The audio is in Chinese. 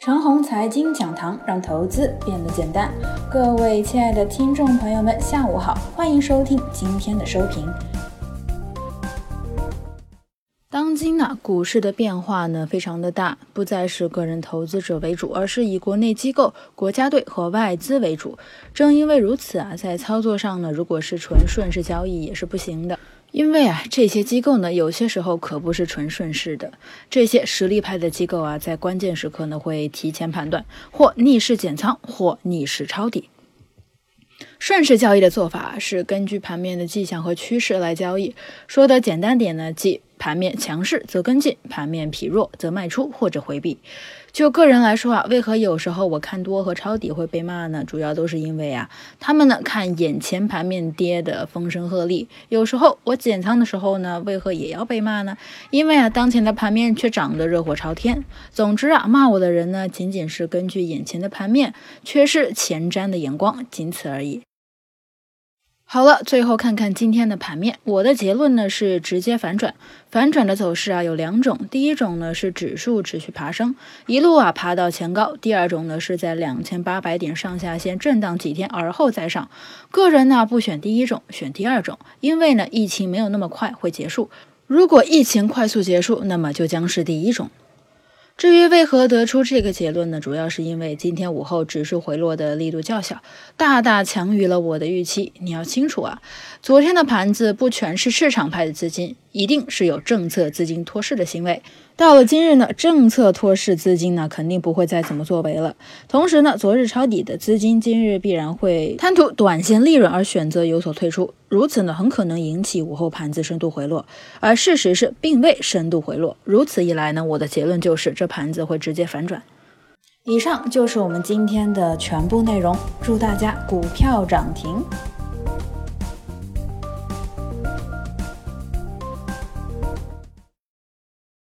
长虹财经讲堂让投资变得简单。各位亲爱的听众朋友们，下午好，欢迎收听今天的收评。当今呢，股市的变化呢非常的大，不再是个人投资者为主，而是以国内机构、国家队和外资为主。正因为如此啊，在操作上呢，如果是纯顺势交易也是不行的。因为啊，这些机构呢，有些时候可不是纯顺势的。这些实力派的机构啊，在关键时刻呢，会提前判断，或逆势减仓，或逆势抄底。顺势交易的做法是根据盘面的迹象和趋势来交易。说的简单点呢，即盘面强势则跟进，盘面疲弱则卖出或者回避。就个人来说啊，为何有时候我看多和抄底会被骂呢？主要都是因为啊，他们呢看眼前盘面跌的风声鹤唳，有时候我减仓的时候呢，为何也要被骂呢？因为啊，当前的盘面却涨得热火朝天。总之啊，骂我的人呢，仅仅是根据眼前的盘面，缺失前瞻的眼光，仅此而已。好了，最后看看今天的盘面。我的结论呢是直接反转。反转的走势啊有两种，第一种呢是指数持续爬升，一路啊爬到前高；第二种呢是在两千八百点上下线震荡几天，而后再上。个人呢不选第一种，选第二种，因为呢疫情没有那么快会结束。如果疫情快速结束，那么就将是第一种。至于为何得出这个结论呢？主要是因为今天午后指数回落的力度较小，大大强于了我的预期。你要清楚啊，昨天的盘子不全是市场派的资金，一定是有政策资金托市的行为。到了今日呢，政策托市资金呢肯定不会再怎么作为了。同时呢，昨日抄底的资金今日必然会贪图短线利润而选择有所退出，如此呢很可能引起午后盘子深度回落。而事实是并未深度回落，如此一来呢，我的结论就是这盘子会直接反转。以上就是我们今天的全部内容，祝大家股票涨停。